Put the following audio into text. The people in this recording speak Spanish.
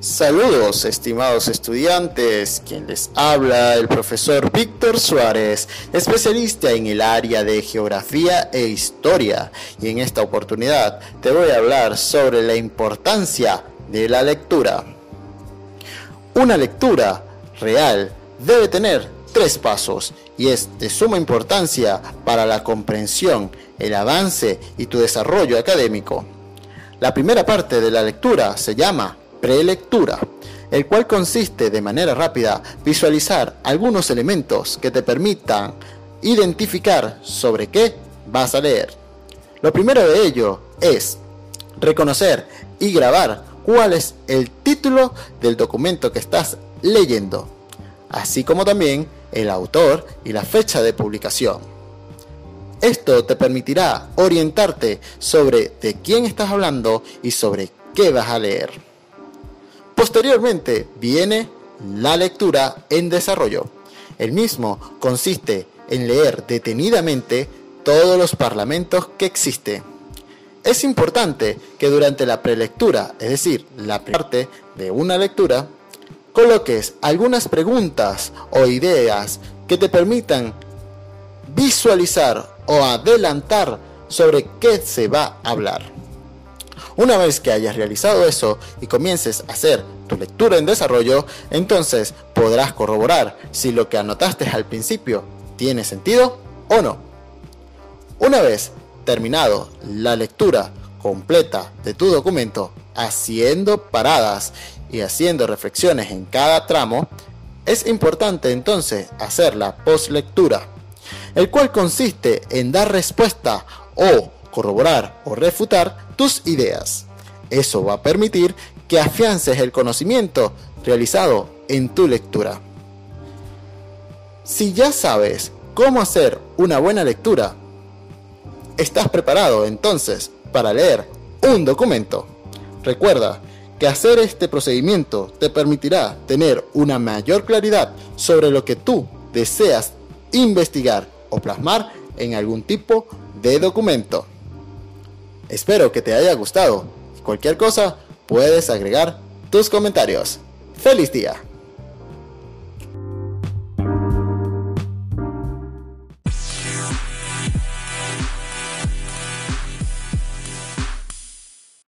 Saludos, estimados estudiantes. Quien les habla, el profesor Víctor Suárez, especialista en el área de geografía e historia. Y en esta oportunidad te voy a hablar sobre la importancia de la lectura. Una lectura real debe tener tres pasos y es de suma importancia para la comprensión, el avance y tu desarrollo académico. La primera parte de la lectura se llama prelectura, el cual consiste de manera rápida visualizar algunos elementos que te permitan identificar sobre qué vas a leer. Lo primero de ello es reconocer y grabar cuál es el título del documento que estás leyendo, así como también el autor y la fecha de publicación. Esto te permitirá orientarte sobre de quién estás hablando y sobre qué vas a leer. Posteriormente viene la lectura en desarrollo. El mismo consiste en leer detenidamente todos los parlamentos que existen. Es importante que durante la prelectura, es decir, la parte de una lectura, coloques algunas preguntas o ideas que te permitan visualizar o adelantar sobre qué se va a hablar. Una vez que hayas realizado eso y comiences a hacer tu lectura en desarrollo, entonces podrás corroborar si lo que anotaste al principio tiene sentido o no. Una vez terminado la lectura completa de tu documento, haciendo paradas y haciendo reflexiones en cada tramo, es importante entonces hacer la postlectura, el cual consiste en dar respuesta o corroborar o refutar tus ideas. Eso va a permitir que afiances el conocimiento realizado en tu lectura. Si ya sabes cómo hacer una buena lectura, estás preparado entonces para leer un documento. Recuerda que hacer este procedimiento te permitirá tener una mayor claridad sobre lo que tú deseas investigar o plasmar en algún tipo de documento. Espero que te haya gustado. Cualquier cosa, puedes agregar tus comentarios. ¡Feliz día!